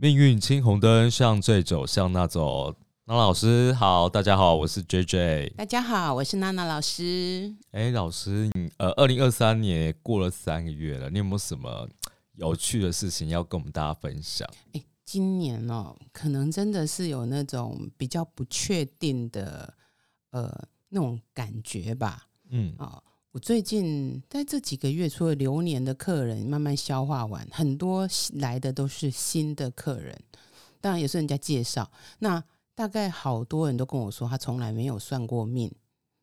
命运青红灯，向这走，向那走。那老师好，大家好，我是 J J。大家好，我是娜娜老师。哎，老师，你呃，二零二三年过了三个月了，你有没有什么有趣的事情要跟我们大家分享？哎，今年哦，可能真的是有那种比较不确定的呃那种感觉吧。嗯啊。我最近在这几个月，除了流年的客人慢慢消化完，很多来的都是新的客人，当然也是人家介绍。那大概好多人都跟我说，他从来没有算过命，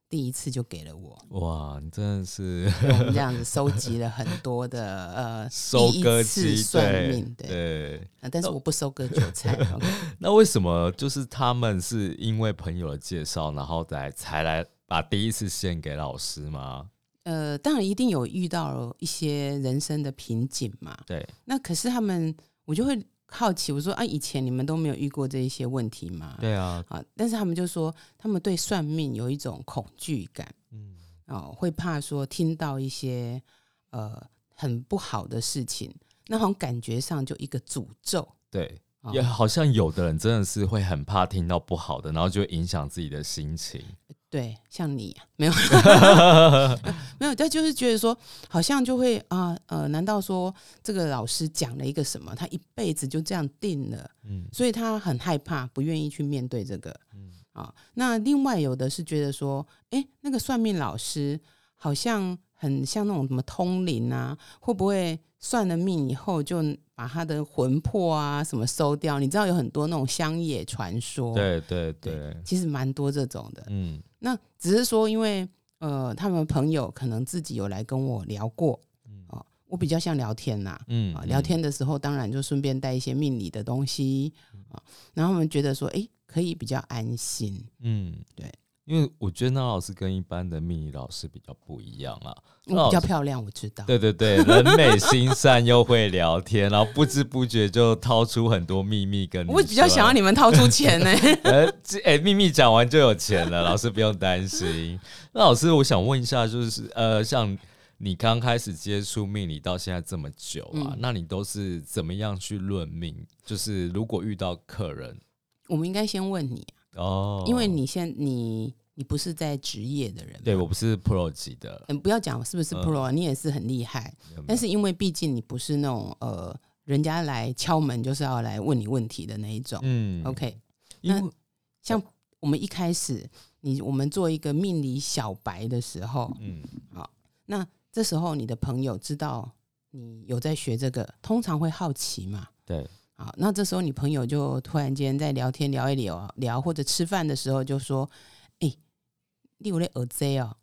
第一次就给了我。哇，你真的是 这样子 收集了很多的呃收割机算命对，但是我不收割韭菜。那为什么就是他们是因为朋友的介绍，然后再才来把第一次献给老师吗？呃，当然一定有遇到一些人生的瓶颈嘛。对，那可是他们，我就会好奇，我说啊，以前你们都没有遇过这一些问题吗？对啊，啊，但是他们就说，他们对算命有一种恐惧感，嗯，哦，会怕说听到一些呃很不好的事情，那种感觉上就一个诅咒。对，也好像有的人真的是会很怕听到不好的，然后就影响自己的心情。对，像你没有 没有，他就是觉得说，好像就会啊呃，难道说这个老师讲了一个什么，他一辈子就这样定了？嗯，所以他很害怕，不愿意去面对这个。嗯啊，那另外有的是觉得说，哎，那个算命老师好像很像那种什么通灵啊，会不会算了命以后就把他的魂魄啊什么收掉？你知道有很多那种乡野传说，对对对，其实蛮多这种的。嗯。那只是说，因为呃，他们朋友可能自己有来跟我聊过，啊，我比较像聊天呐，嗯，啊，聊天的时候当然就顺便带一些命理的东西啊，然后他们觉得说，哎，可以比较安心，嗯，对。因为我觉得那老师跟一般的命理老师比较不一样啊，比较漂亮，我知道。对对对，人美心善又会聊天，然后不知不觉就掏出很多秘密跟。我比较想要你们掏出钱呢。呃，哎，秘密讲完就有钱了，老师不用担心。那老师，我想问一下，就是呃，像你刚开始接触命理到现在这么久啊，那你都是怎么样去论命？就是如果遇到客人，我们应该先问你。哦，因为你现你你不是在职业的人，对我不是 pro 级的，嗯，不要讲是不是 pro，你也是很厉害，但是因为毕竟你不是那种呃，人家来敲门就是要来问你问题的那一种，嗯，OK，那像我们一开始你我们做一个命理小白的时候，嗯，好，那这时候你的朋友知道你有在学这个，通常会好奇嘛，对。好，那这时候你朋友就突然间在聊天聊一聊聊，或者吃饭的时候就说：“哎，你有那耳贼哦，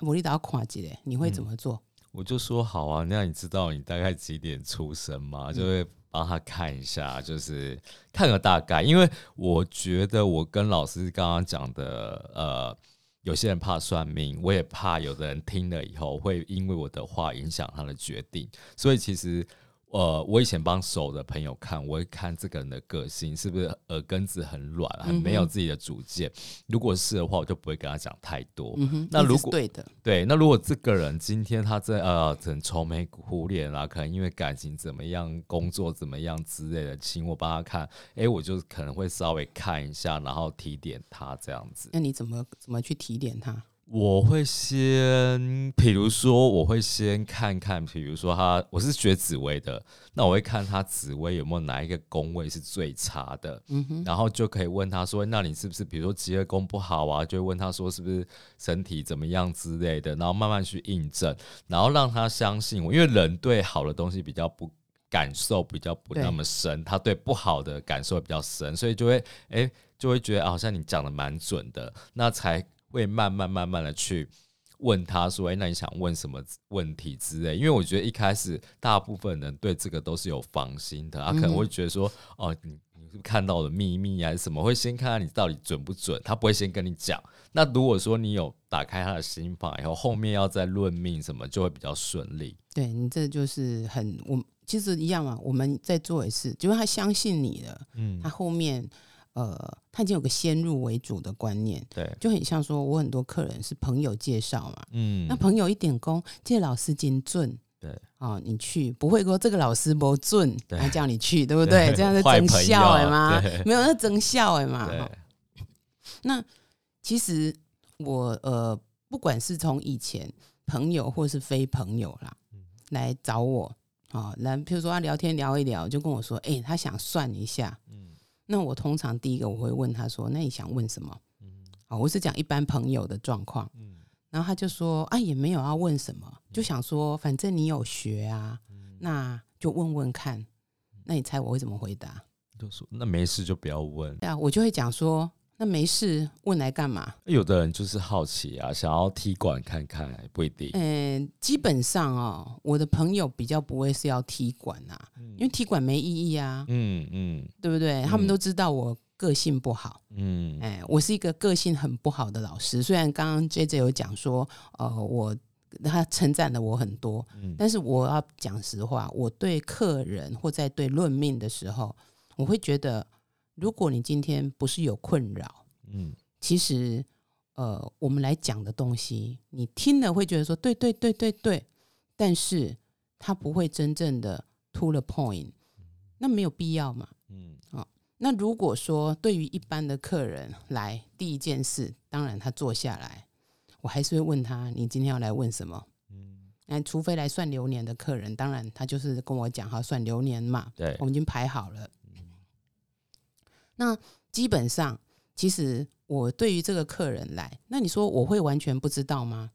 我你打垮机嘞？你会怎么做？”我就说：“好啊，那你知道你大概几点出生吗？就会帮他看一下，就是看个大概。因为我觉得我跟老师刚刚讲的，呃，有些人怕算命，我也怕有的人听了以后会因为我的话影响他的决定，所以其实。”呃，我以前帮熟的朋友看，我会看这个人的个性是不是耳根子很软，很没有自己的主见。如果是的话，我就不会跟他讲太多。那如果对的，对，那如果这个人今天他在呃很愁眉苦脸啊，可能因为感情怎么样、工作怎么样之类的，请我帮他看，哎，我就可能会稍微看一下，然后提点他这样子。那你怎么怎么去提点他？我会先，比如说，我会先看看，比如说他，我是学紫薇的，那我会看他紫薇有没有哪一个宫位是最差的，然后就可以问他说，那你是不是比如说吉业宫不好啊？就问他说是不是身体怎么样之类的，然后慢慢去印证，然后让他相信我，因为人对好的东西比较不感受比较不那么深，他对不好的感受比较深，所以就会哎就会觉得好像你讲的蛮准的，那才。会慢慢慢慢的去问他说：“哎，那你想问什么问题之类？”因为我觉得一开始大部分人对这个都是有防心的，他可能会觉得说：“哦，你你是看到了秘密还是什么？”会先看看你到底准不准，他不会先跟你讲。那如果说你有打开他的心房以后，后面要再论命什么，就会比较顺利。对你这就是很我其实一样嘛，我们在做也是，就是他相信你了，嗯，他后面。呃，他已经有个先入为主的观念，对，就很像说，我很多客人是朋友介绍嘛，嗯，那朋友一点工，这老师金准，对，哦，你去不会说这个老师不准，他叫你去，对不对？这样是增效哎友嘛，没有那增效哎嘛。对。那其实我呃，不管是从以前朋友或是非朋友啦，来找我哦，来譬如说他聊天聊一聊，就跟我说，哎、他想算一下。嗯那我通常第一个我会问他说，那你想问什么？啊，我是讲一般朋友的状况。嗯然后他就说啊，也没有要问什么，就想说反正你有学啊，嗯那就问问看。那你猜我会怎么回答？就说那没事就不要问。对啊，我就会讲说，那没事，问来干嘛？有的人就是好奇啊，想要踢馆看看，不一定。嗯、基本上哦，我的朋友比较不会是要踢馆啊，因为踢馆没意义啊，嗯嗯对不对？他们都知道我个性不好，嗯哎、我是一个个性很不好的老师。虽然刚刚 J J 有讲说，呃，我他称赞了我很多，嗯但是我要讲实话，我对客人或在对论命的时候，我会觉得，如果你今天不是有困扰，嗯其实呃，我们来讲的东西，你听了会觉得说对对对对对，但是它不会真正的 to the point，那没有必要嘛。嗯那如果说对于一般的客人来，第一件事，当然他坐下来，我还是会问他：你今天要来问什么？嗯，那除非来算流年的客人，当然他就是跟我讲哈算流年嘛，对我，们已经排好了。那基本上，其实我对于这个客人来，那你说我会完全不知道吗？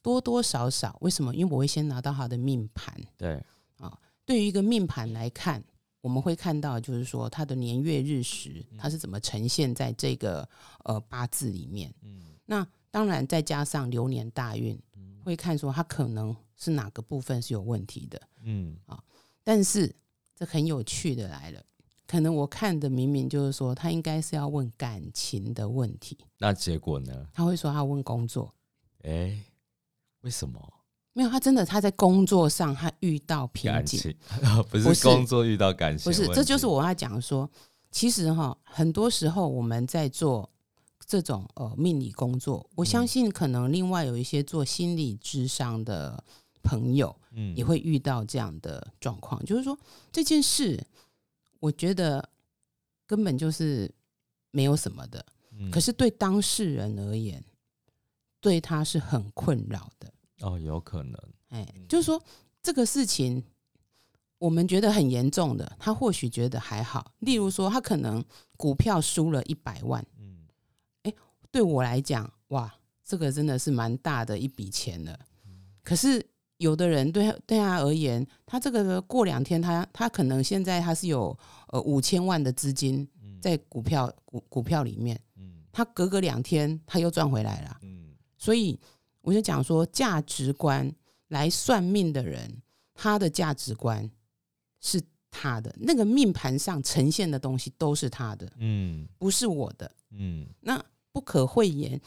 多多少少，为什么？因为我会先拿到他的命盘。对，啊对于一个命盘来看，我们会看到，就是说他的年月日时，嗯它是怎么呈现在这个呃八字里面。嗯那当然再加上流年大运，会看说他可能是哪个部分是有问题的。嗯啊但是这很有趣的来了，可能我看的明明就是说他应该是要问感情的问题，那结果呢？他会说他问工作，哎，为什么？没有，他真的他在工作上他遇到瓶颈，不是工作遇到感情不是，这就是我要讲说，其实哈，很多时候我们在做这种呃命理工作，我相信可能另外有一些做心理智商的朋友嗯。也会遇到这样的状况，就是说这件事，我觉得根本就是没有什么的，嗯可是对当事人而言，对他是很困扰的。哦，有可能，哎，就是说这个事情，我们觉得很严重的，他或许觉得还好。例如说，他可能股票输了一百万，嗯对我来讲，哇，这个真的是蛮大的一笔钱了。可是有的人对他对他而言，他这个过两天他他可能现在他是有呃五千万的资金在股票股股票里面，嗯他隔个两天他又赚回来了。嗯所以我就讲说，价值观来算命的人，他的价值观是他的，那个命盘上呈现的东西都是他的，嗯不是我的。嗯那不可讳言，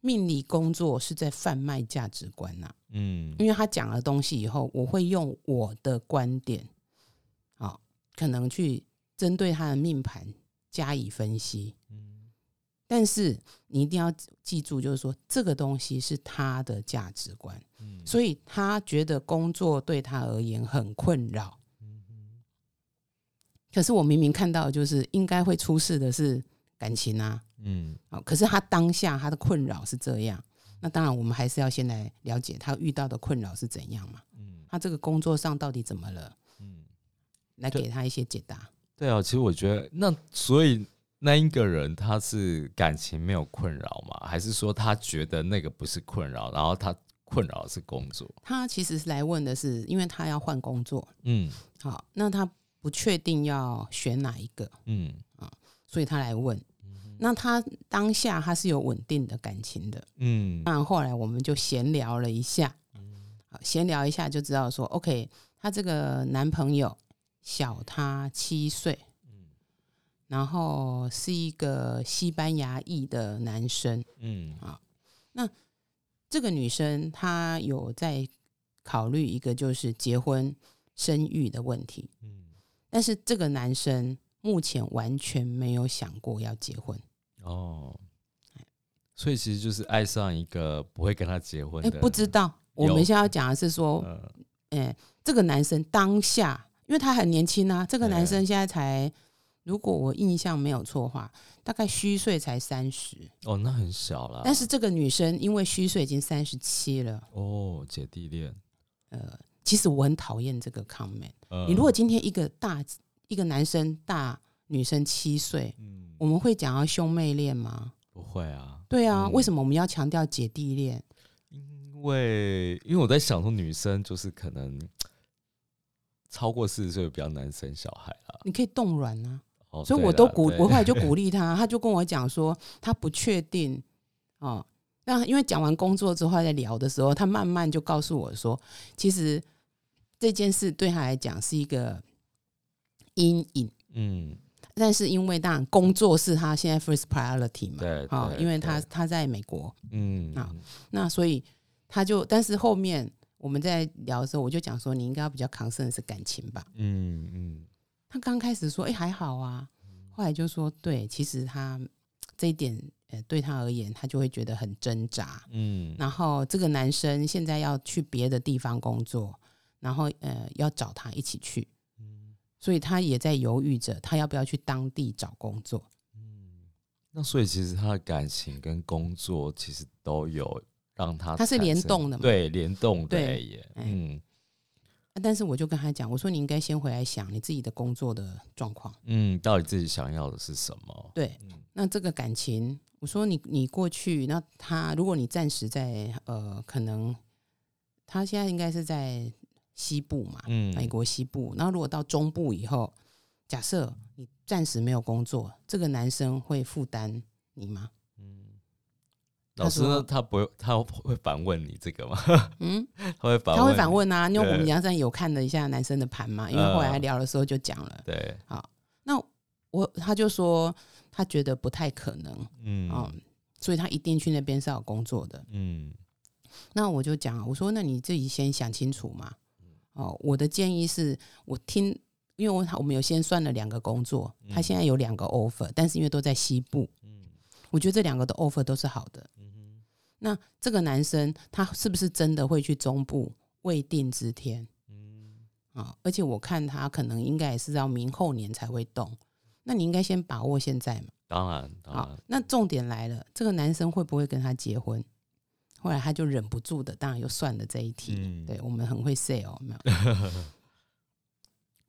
命理工作是在贩卖价值观呐、嗯。因为他讲了东西以后，我会用我的观点，啊、可能去针对他的命盘加以分析。嗯。但是你一定要记住，就是说这个东西是他的价值观，嗯。所以他觉得工作对他而言很困扰。可是我明明看到，就是应该会出事的是感情啊，嗯。好，可是他当下他的困扰是这样，那当然我们还是要先来了解他遇到的困扰是怎样嘛，嗯。他这个工作上到底怎么了，嗯，来给他一些解答。对啊，其实我觉得那所以那一个人他是感情没有困扰吗？还是说他觉得那个不是困扰，然后他困扰的是工作？他其实是来问的是，因为他要换工作，嗯。好，那他不确定要选哪一个，嗯。啊所以他来问。那他当下他是有稳定的感情的，嗯。当然后来我们就闲聊了一下，好，闲聊一下就知道说，OK，他这个男朋友小他七岁，嗯。然后是一个西班牙裔的男生，嗯。啊，那这个女生她有在考虑一个就是结婚生育的问题，嗯。但是这个男生目前完全没有想过要结婚，哦，所以其实就是爱上一个不会跟他结婚哎，的，不知道。我们现在要讲的是说，呃哎，这个男生当下，因为他很年轻啊，这个男生现在才，如果我印象没有错的话，大概虚岁才三十。哦，那很小了。但是这个女生因为虚岁已经三十七了。哦，姐弟恋。呃，其实我很讨厌这个 comment。你如果今天一个大一个男生大女生七岁，嗯，我们会讲到兄妹恋吗？不会啊。对啊，为什么我们要强调姐弟恋？因为因为我在想说，女生就是可能超过四十岁比较难生小孩啊。你可以冻卵啊，所以我都鼓，我后来就鼓励他，他就跟我讲说，他不确定哦。那因为讲完工作之后在聊的时候，他慢慢就告诉我说，其实这件事对他来讲是一个阴影。嗯，但是因为当然工作是他现在 first priority 嘛，对，啊，因为他他在美国，嗯啊，那所以。他就，但是后面我们在聊的时候，我就讲说，你应该要比较抗胜的是感情吧。嗯嗯。他刚开始说，哎，还好啊。后来就说，对，其实他这一点，呃，对他而言，他就会觉得很挣扎。嗯。然后这个男生现在要去别的地方工作，然后呃，要找他一起去。嗯。所以他也在犹豫着，他要不要去当地找工作。嗯。那所以其实他的感情跟工作其实都有。让他他是联动的嘛？对，联动的耶。嗯，但是我就跟他讲，我说你应该先回来想你自己的工作的状况。嗯，到底自己想要的是什么？对，那这个感情，我说你你过去，那他如果你暂时在呃，可能他现在应该是在西部嘛，嗯，美国西部。然后如果到中部以后，假设你暂时没有工作，这个男生会负担你吗？老师呢？他不会，他会反问你这个吗？嗯，他会反，他会反问啊。因为我们梁山有看了一下男生的盘嘛，因为后来聊的时候就讲了。对，好，那我他就说他觉得不太可能，嗯，哦所以他一定去那边是要工作的。嗯，那我就讲，我说那你自己先想清楚嘛。哦，我的建议是我听，因为我我们有先算了两个工作，他现在有两个 offer，但是因为都在西部，嗯，我觉得这两个的 offer 都是好的。那这个男生他是不是真的会去中部未定之天？嗯啊，而且我看他可能应该也是要明后年才会动。那你应该先把握现在嘛。当然，好。那重点来了，这个男生会不会跟他结婚？后来他就忍不住的，当然又算了这一题。对我们很会 say 哦，没有。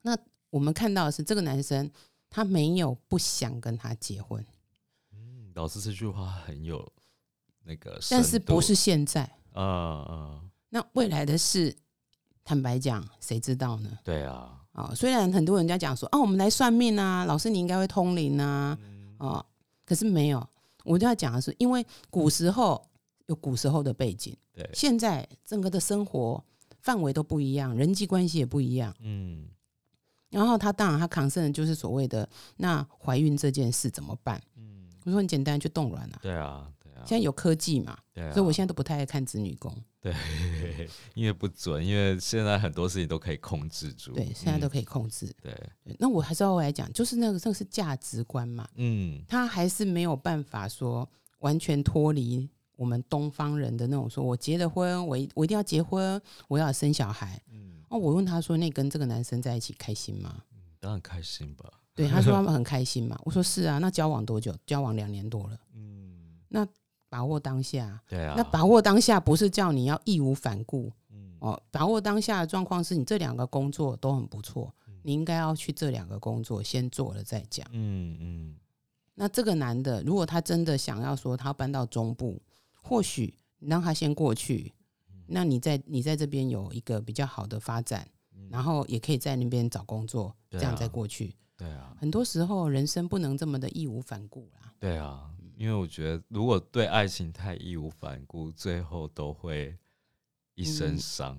那我们看到的是这个男生他没有不想跟他结婚。嗯，老师这句话很有。那个，但是不是现在？啊啊！那未来的事，坦白讲，谁知道呢？对啊，啊，虽然很多人家讲说，啊，我们来算命啊，老师你应该会通灵啊，啊，可是没有。我就要讲的是，因为古时候有古时候的背景，对，现在整个的生活范围都不一样，人际关系也不一样，嗯。然后他当然他扛胜的就是所谓的那怀孕这件事怎么办？嗯，我说很简单，就冻卵了。对啊。现在有科技嘛，所以我现在都不太爱看子女宫。对，因为不准，因为现在很多事情都可以控制住。对，现在都可以控制。对，那我还是要来讲，就是那个，这个是价值观嘛。嗯，他还是没有办法说完全脱离我们东方人的那种，说我结了婚，我我一定要结婚，我要生小孩。嗯，哦，我问他说，那跟这个男生在一起开心吗？嗯，当然开心吧。对，他说他们很开心嘛。我说是啊，那交往多久？交往两年多了。嗯，那。把握当下，对啊，那把握当下不是叫你要义无反顾，嗯哦，把握当下的状况是你这两个工作都很不错，你应该要去这两个工作先做了再讲，嗯嗯。那这个男的，如果他真的想要说他要搬到中部，或许你让他先过去，那你在你在这边有一个比较好的发展，然后也可以在那边找工作，这样再过去，对啊。很多时候人生不能这么的义无反顾啦，对啊。因为我觉得，如果对爱情太义无反顾，最后都会一身伤。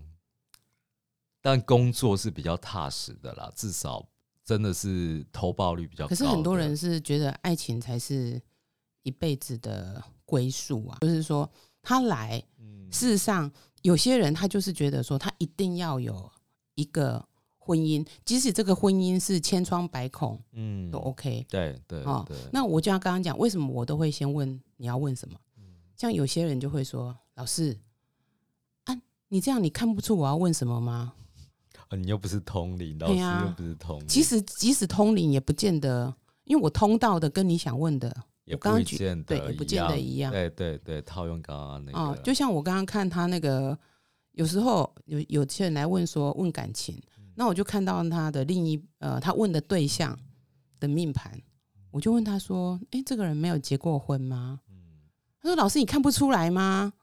但工作是比较踏实的啦，至少真的是投报率比较高。可是很多人是觉得爱情才是一辈子的归宿啊，就是说他来，事实上有些人他就是觉得说他一定要有一个。婚姻，即使这个婚姻是千疮百孔，嗯，都 OK。对对哦，那我就要刚刚讲，为什么我都会先问你要问什么？像有些人就会说，老师，啊，你这样你看不出我要问什么吗？你又不是通灵，老师又不是通灵。其实即使通灵，也不见得，因为我通到的跟你想问的，也不见得，对，也不见得一样。对对对，套用刚刚那个，哦，就像我刚刚看他那个，有时候有有些人来问说问感情，那我就看到他的另一呃，他问的对象的命盘，我就问他说：“哎，这个人没有结过婚吗？”他说：“老师，你看不出来吗？”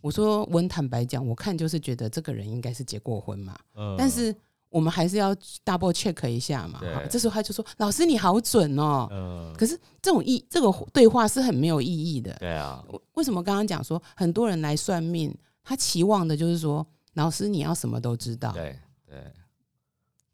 我说：“我很坦白讲，我看就是觉得这个人应该是结过婚嘛。嗯，但是我们还是要 double check 一下嘛。这时候他就说：‘老师，你好准哦。’嗯，可是这种意这个对话是很没有意义的。对啊，为什么刚刚讲说很多人来算命，他期望的就是说，老师你要什么都知道。对对。”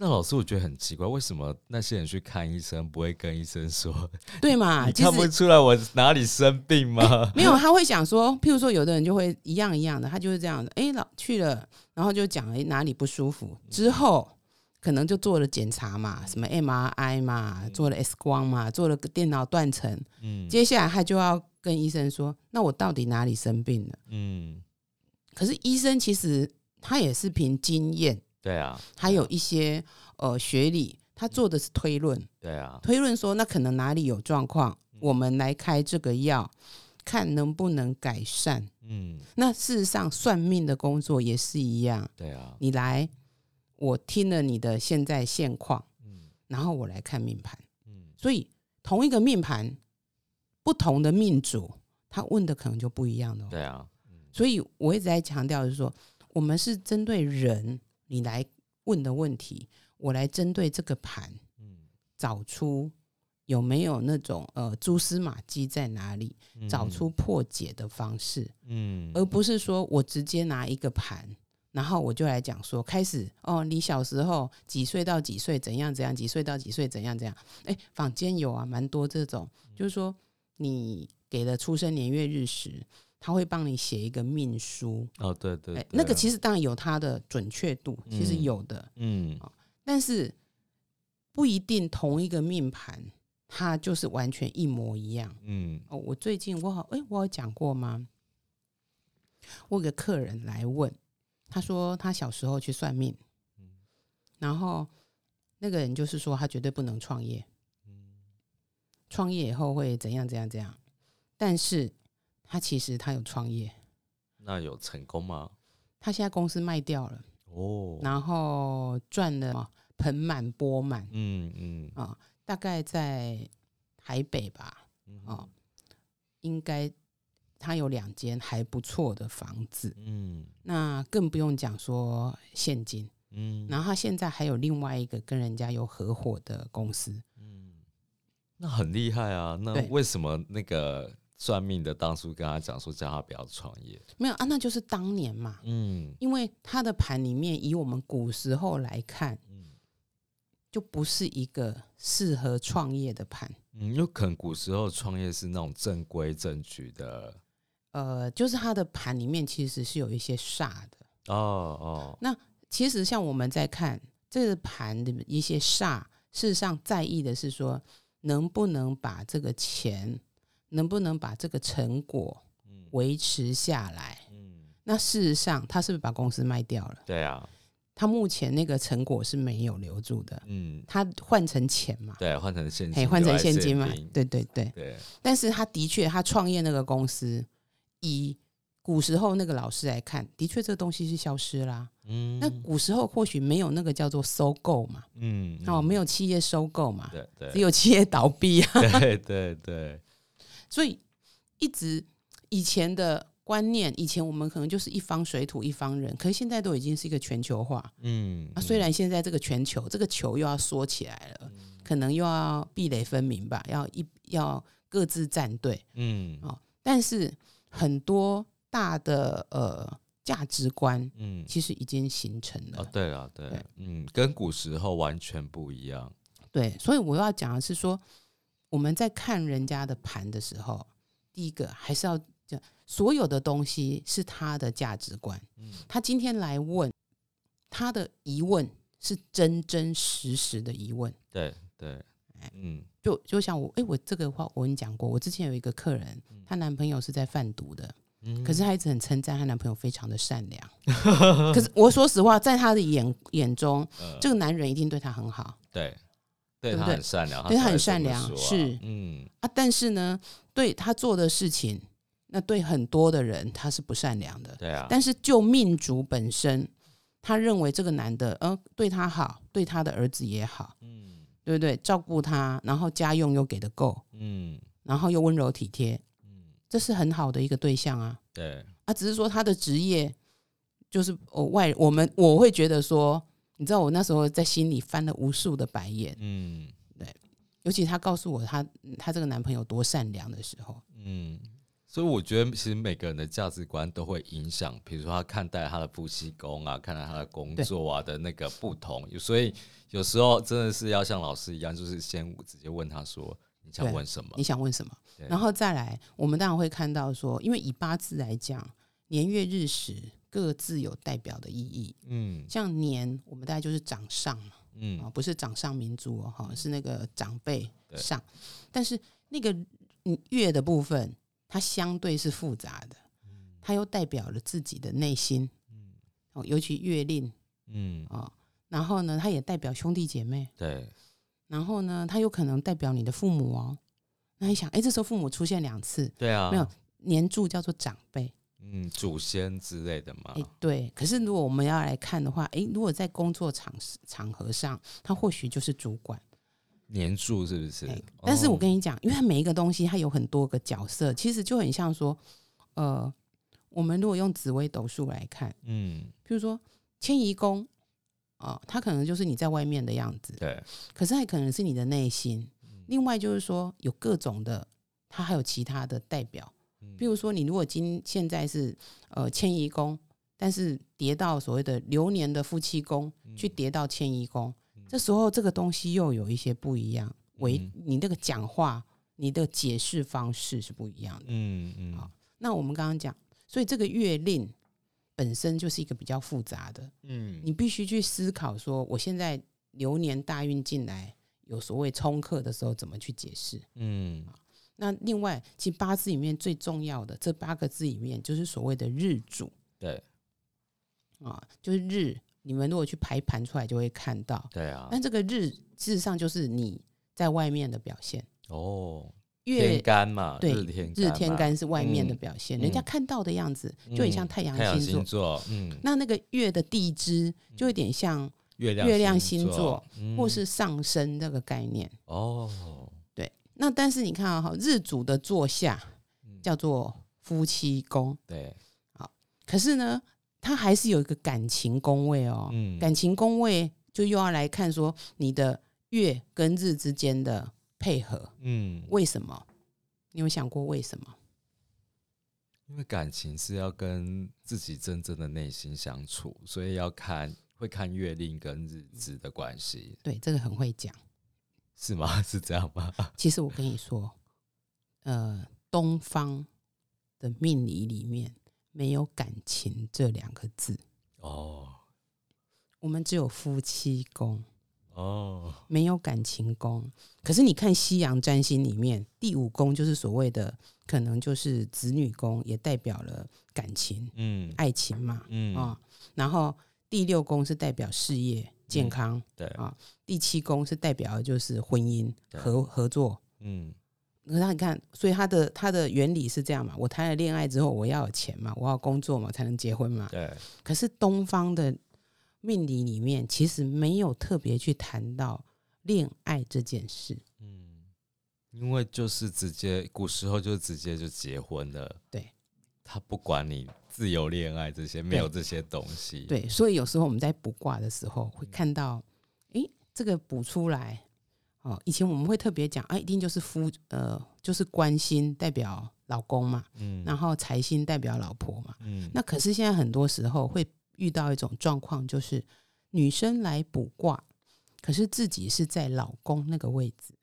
那老师，我觉得很奇怪，为什么那些人去看医生不会跟医生说？对嘛？你看不出来我哪里生病吗？没有，他会想说，譬如说，有的人就会一样一样的，他就是这样的。哎，老去了，然后就讲哎哪里不舒服，之后可能就做了检查嘛，什么 MRI 嘛，做了 X 光嘛，做了个电脑断层。嗯，接下来他就要跟医生说，那我到底哪里生病了？嗯，可是医生其实他也是凭经验。对啊，还有一些呃学理，他做的是推论。对啊，推论说那可能哪里有状况，我们来开这个药，看能不能改善。嗯，那事实上算命的工作也是一样。对啊，你来，我听了你的现在现况，嗯，然后我来看命盘。嗯，所以同一个命盘，不同的命主，他问的可能就不一样的。对啊，所以我一直在强调，就是说我们是针对人。你来问的问题，我来针对这个盘，嗯，找出有没有那种呃蛛丝马迹在哪里，找出破解的方式，嗯，而不是说我直接拿一个盘，然后我就来讲说，开始哦，你小时候几岁到几岁怎样怎样，几岁到几岁怎样怎样，哎，坊间有啊，蛮多这种，就是说你给了出生年月日时。他会帮你写一个命书哦，对对，那个其实当然有它的准确度，其实有的，嗯，但是不一定同一个命盘，它就是完全一模一样，嗯，哦，我最近我好，哎，我有讲过吗？我有个客人来问，他说他小时候去算命，嗯，然后那个人就是说他绝对不能创业，嗯，创业以后会怎样怎样怎样，但是。他其实他有创业，那有成功吗？他现在公司卖掉了哦，然后赚了盆满钵满，嗯嗯啊，大概在台北吧，哦，应该他有两间还不错的房子，嗯，那更不用讲说现金，嗯，然后他现在还有另外一个跟人家有合伙的公司，嗯，那很厉害啊，那为什么那个？算命的当初跟他讲说，叫他不要创业，没有啊，那就是当年嘛，嗯，因为他的盘里面，以我们古时候来看，嗯，就不是一个适合创业的盘，嗯，有可能古时候创业是那种正规正矩的，呃，就是它的盘里面其实是有一些煞的，哦哦，那其实像我们在看这个盘的一些煞，事实上在意的是说，能不能把这个钱。能不能把这个成果维持下来？嗯，那事实上，他是不是把公司卖掉了？对啊，他目前那个成果是没有留住的。嗯，他换成钱嘛？对，换成现金，换成现金嘛？对对对对。但是他的确，他创业那个公司，以古时候那个老师来看，的确这个东西是消失啦。嗯，那古时候或许没有那个叫做收购嘛？嗯，哦，没有企业收购嘛？对对，只有企业倒闭啊。对对对。所以，一直以前的观念，以前我们可能就是一方水土一方人，可是现在都已经是一个全球化。嗯，啊，虽然现在这个全球这个球又要缩起来了，可能又要壁垒分明吧，要一要各自站队。嗯，哦，但是很多大的呃价值观，嗯，其实已经形成了。哦，对了，对，嗯，跟古时候完全不一样。对，所以我要讲的是说。我们在看人家的盘的时候，第一个还是要讲，所有的东西是他的价值观。嗯，他今天来问，他的疑问是真真实实的疑问。对对，嗯，就就像我，哎，我这个话我跟你讲过，我之前有一个客人，她男朋友是在贩毒的，可是她一直很称赞她男朋友非常的善良。可是我说实话，在她的眼眼中，这个男人一定对她很好。对，对他很善良，对他很善良，是嗯啊。但是呢，对他做的事情，那对很多的人他是不善良的。对啊。但是就命主本身，他认为这个男的，呃，对他好，对他的儿子也好，嗯，对不对？照顾他，然后家用又给的够，嗯，然后又温柔体贴，嗯，这是很好的一个对象啊。对啊，只是说他的职业就是哦外，我们我会觉得说。你知道我那时候在心里翻了无数的白眼，嗯，对，尤其他告诉我她她这个男朋友多善良的时候，嗯，所以我觉得其实每个人的价值观都会影响，比如说他看待他的夫妻宫啊，看待他的工作啊的那个不同，所以有时候真的是要像老师一样，就是先直接问他说你想问什么，你想问什么，然后再来，我们当然会看到说，因为以八字来讲，年月日时。各自有代表的意义，嗯，像年，我们大概就是掌上嘛，嗯。啊，不是掌上明珠哦，哈，是那个长辈上，但是那个月的部分，它相对是复杂的，它又代表了自己的内心，嗯，哦，尤其月令，嗯啊，然后呢，它也代表兄弟姐妹，对，然后呢，它有可能代表你的父母哦，那你想，哎，这时候父母出现两次，对啊，没有年柱叫做长辈。嗯，祖先之类的嘛。哎，对。可是如果我们要来看的话，哎，如果在工作场场合上，他或许就是主管。年柱是不是？但是我跟你讲，因为它每一个东西它有很多个角色，其实就很像说，呃，我们如果用紫微斗数来看，嗯，比如说迁移宫，啊，它可能就是你在外面的样子，对。可是还可能是你的内心。另外就是说，有各种的，它还有其他的代表。比如说，你如果今现在是呃迁移宫，但是叠到所谓的流年的夫妻宫，去叠到迁移宫，这时候这个东西又有一些不一样。为你那个讲话，你的解释方式是不一样的。嗯嗯。好，那我们刚刚讲，所以这个月令本身就是一个比较复杂的。嗯。你必须去思考说，我现在流年大运进来，有所谓冲克的时候，怎么去解释？嗯。那另外，其实八字里面最重要的这八个字里面，就是所谓的日主。对，啊，就是日。你们如果去排盘出来，就会看到。对啊。但这个日，事实上就是你在外面的表现。哦。月干嘛？对，日天日天干是外面的表现，人家看到的样子就很像太阳星座。嗯。那那个月的地支就有点像月亮月亮星座，或是上升这个概念。哦。对那但是你看啊，哈，日主的坐下叫做夫妻宫，对，好，可是呢，它还是有一个感情宫位哦，嗯，感情宫位就又要来看说你的月跟日之间的配合，嗯，为什么？你有想过为什么？因为感情是要跟自己真正的内心相处，所以要看会看月令跟日支的关系。对，这个很会讲。是吗？是这样吗？其实我跟你说，呃，东方的命理里面没有感情这两个字哦，我们只有夫妻宫哦，没有感情宫。可是你看西洋占星里面，第五宫就是所谓的，可能就是子女宫，也代表了感情，嗯，爱情嘛，嗯啊，然后第六宫是代表事业。健康对啊，第七宫是代表的就是婚姻合合作，嗯，那你看，所以它的它的原理是这样嘛？我谈了恋爱之后，我要有钱嘛，我要工作嘛，才能结婚嘛。对。可是东方的命理里面其实没有特别去谈到恋爱这件事，嗯，因为就是直接古时候就直接就结婚了，对，他不管你。自由恋爱这些没有这些东西，对，所以有时候我们在卜卦的时候会看到，哎，这个卜出来哦，以前我们会特别讲，啊，一定就是夫呃，就是官心代表老公嘛，嗯，然后财星代表老婆嘛，嗯，那可是现在很多时候会遇到一种状况，就是女生来卜卦，可是自己是在老公那个位置。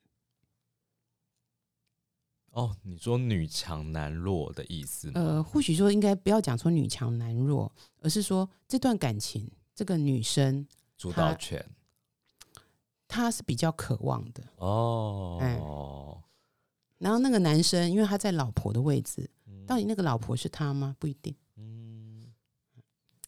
哦，你说女强男弱的意思？呃，或许说应该不要讲说女强男弱，而是说这段感情，这个女生主导权，她是比较渴望的哦。然后那个男生，因为他在老婆的位置，到底那个老婆是他吗？不一定。嗯，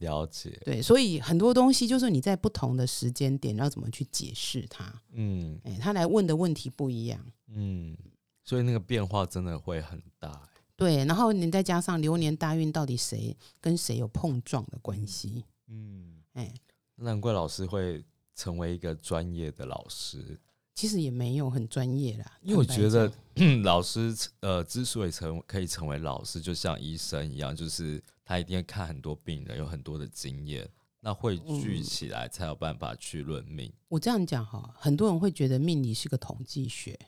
了解。对，所以很多东西就是你在不同的时间点要怎么去解释他。嗯，哎，他来问的问题不一样。嗯，所以那个变化真的会很大。对，然后你再加上流年大运，到底谁跟谁有碰撞的关系？嗯，哎，难怪老师会成为一个专业的老师。其实也没有很专业啦，因为我觉得 老师呃之所以成可以成为老师，就像医生一样，就是他一定要看很多病人，有很多的经验，那汇聚起来才有办法去论命。我这样讲哈，很多人会觉得命理是个统计学，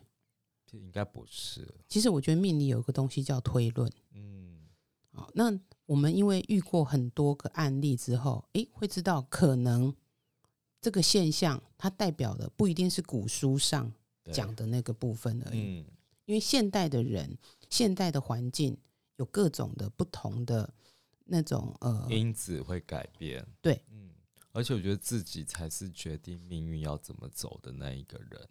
应该不是。其实我觉得命理有一个东西叫推论。嗯，好，那我们因为遇过很多个案例之后，诶，会知道可能。这个现象，它代表的不一定是古书上讲的那个部分而已。嗯，因为现代的人、现代的环境有各种的不同的那种呃因子会改变。对，嗯，而且我觉得自己才是决定命运要怎么走的那一个人。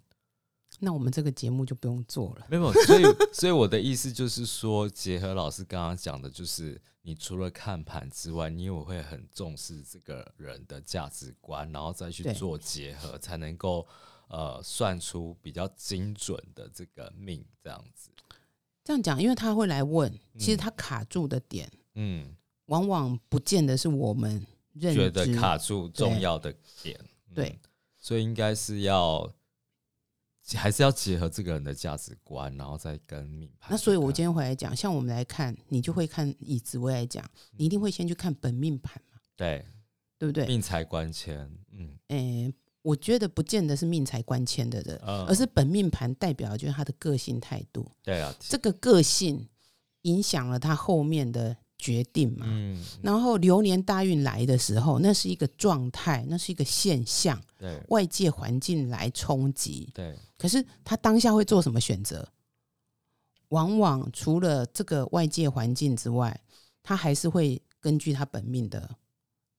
那我们这个节目就不用做了。没有，所以所以我的意思就是说，结合老师刚刚讲的，就是你除了看盘之外，你也会很重视这个人的价值观，然后再去做结合，才能够呃算出比较精准的这个命这样子。这样讲，因为他会来问，其实他卡住的点，嗯，往往不见得是我们觉得卡住重要的点。对，所以应该是要。还是要结合这个人的价值观，然后再跟命盘。那所以，我今天回来讲，像我们来看，你就会看以紫薇来讲，你一定会先去看本命盘嘛？对，对不对？命财官迁，嗯，诶，我觉得不见得是命财官迁的人，而是本命盘代表就是他的个性态度。对啊，这个个性影响了他后面的。决定嘛，嗯，然后流年大运来的时候，那是一个状态，那是一个现象，对，外界环境来冲击，对，可是他当下会做什么选择？往往除了这个外界环境之外，他还是会根据他本命的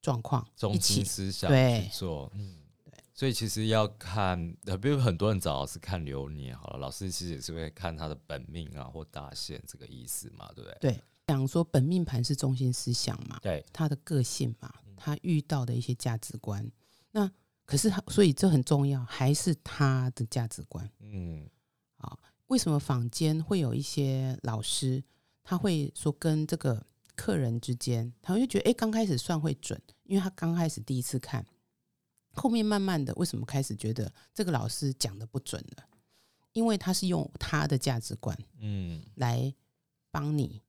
状况，中心思想去做，嗯，对，所以其实要看，呃，比如很多人找老师看流年，好了，老师其实也是会看他的本命啊或大限这个意思嘛，对不对？对。讲说本命盘是中心思想嘛？对，他的个性嘛，他遇到的一些价值观。那可是他，所以这很重要，还是他的价值观。嗯，啊，为什么坊间会有一些老师，他会说跟这个客人之间，他会觉得，哎，刚开始算会准，因为他刚开始第一次看，后面慢慢的，为什么开始觉得这个老师讲的不准了？因为他是用他的价值观，嗯，来帮你。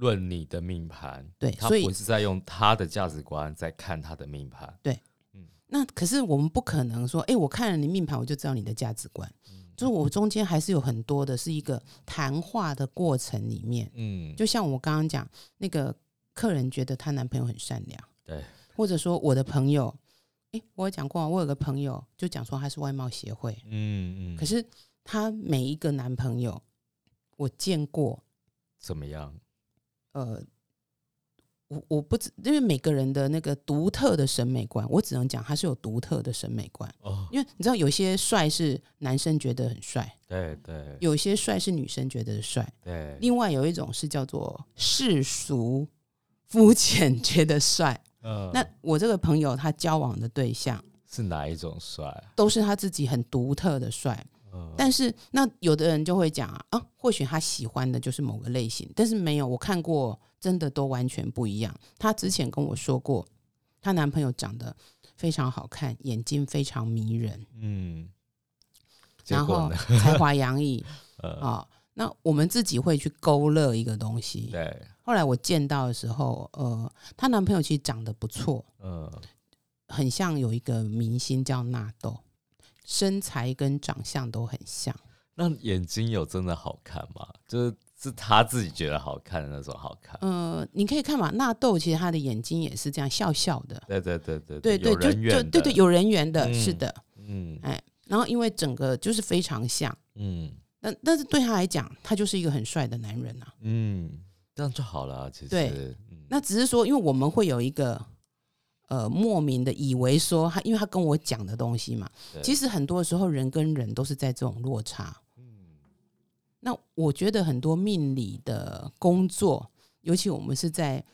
论你的命盘，对，他不是在用他的价值观在看他的命盘，对，嗯，那可是我们不可能说，哎，我看了你命盘，我就知道你的价值观，就是我中间还是有很多的，是一个谈话的过程里面，嗯，就像我刚刚讲，那个客人觉得她男朋友很善良，对，或者说我的朋友，哎，我有讲过，我有个朋友就讲说他是外貌协会，嗯嗯，可是她每一个男朋友我见过怎么样？呃，我我不知，因为每个人的那个独特的审美观，我只能讲他是有独特的审美观。哦，因为你知道，有些帅是男生觉得很帅，对对；有些帅是女生觉得帅，对。另外有一种是叫做世俗肤浅觉得帅。嗯，那我这个朋友他交往的对象是哪一种帅？都是他自己很独特的帅。但是那有的人就会讲啊，啊，或许他喜欢的就是某个类型，但是没有我看过，真的都完全不一样。她之前跟我说过，她男朋友长得非常好看，眼睛非常迷人，嗯，然后才华洋溢，啊，那我们自己会去勾勒一个东西。对，后来我见到的时候，呃，她男朋友其实长得不错，嗯，很像有一个明星叫纳豆。身材跟长相都很像，那眼睛有真的好看吗？就是是他自己觉得好看的那种好看。嗯，你可以看嘛，纳豆其实他的眼睛也是这样笑笑的。对对对对对对，就就对对有人缘的，是的，嗯，哎，然后因为整个就是非常像，嗯，但但是对他来讲，他就是一个很帅的男人啊，嗯，这样就好了，其实。对，那只是说，因为我们会有一个。呃，莫名的以为说他，因为他跟我讲的东西嘛，其实很多时候人跟人都是在这种落差。嗯，那我觉得很多命理的工作，尤其我们是在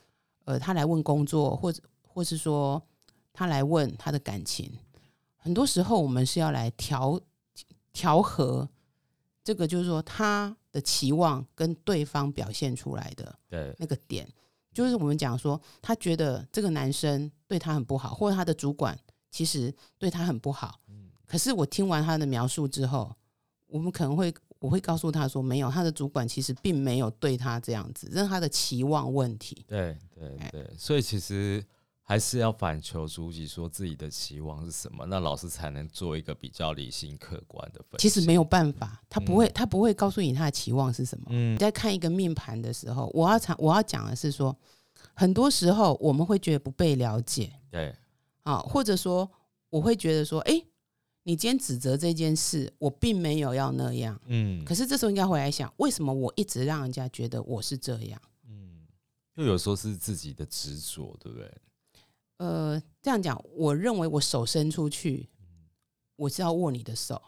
呃他来问工作，或者或是说他来问他的感情，很多时候我们是要来调调和这个，就是说他的期望跟对方表现出来的对。那个点，就是我们讲说他觉得这个男生对他很不好，或者他的主管其实对他很不好。可是我听完他的描述之后，我们可能会我会告诉他说，没有，他的主管其实并没有对他这样子，这是他的期望问题。对对对，所以其实还是要反求诸己，说自己的期望是什么，那老师才能做一个比较理性客观的分析。其实没有办法，他不会，他不会告诉你他的期望是什么。嗯，你在看一个命盘的时候，我要讲我要讲的是说，很多时候我们会觉得不被了解，对，啊，或者说我会觉得说，哎。你今天指责这件事，我并没有要那样，嗯，可是这时候应该回来想，为什么我一直让人家觉得我是这样？嗯，就有时候是自己的执着，对不对？呃，这样讲，我认为我手伸出去，我是要握你的手。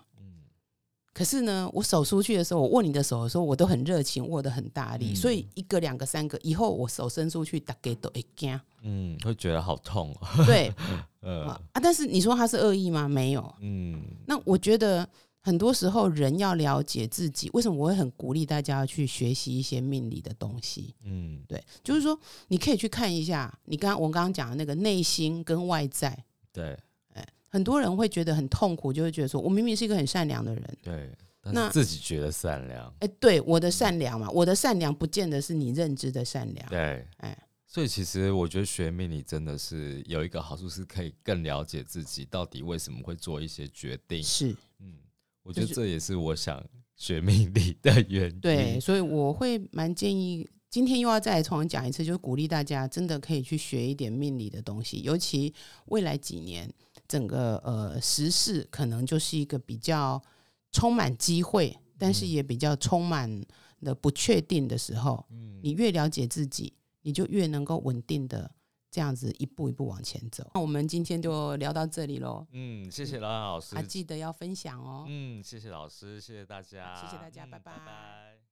可是呢，我手出去的时候，我握你的手的时候，我都很热情，握得很大力，所以一个、两个、三个，以后我手伸出去，大概都会惊，嗯，会觉得好痛。对，呃啊，但是你说他是恶意吗？没有，嗯。那我觉得很多时候人要了解自己，为什么我会很鼓励大家要去学习一些命理的东西？嗯，对，就是说你可以去看一下，你刚刚我刚刚讲的那个内心跟外在，对。哎很多人会觉得很痛苦，就会觉得说，我明明是一个很善良的人，对，那自己觉得善良，哎，对，我的善良嘛，我的善良不见得是你认知的善良，对，哎，所以其实我觉得学命理真的是有一个好处，是可以更了解自己到底为什么会做一些决定，是，嗯，我觉得这也是我想学命理的原因，对，所以我会蛮建议。今天又要再重新讲一次，就是鼓励大家真的可以去学一点命理的东西，尤其未来几年整个呃时事可能就是一个比较充满机会，但是也比较充满的不确定的时候。嗯，你越了解自己，你就越能够稳定的这样子一步一步往前走。那我们今天就聊到这里喽。嗯，谢谢老老师，还记得要分享哦。嗯，谢谢老师，谢谢大家，谢谢大家，拜拜。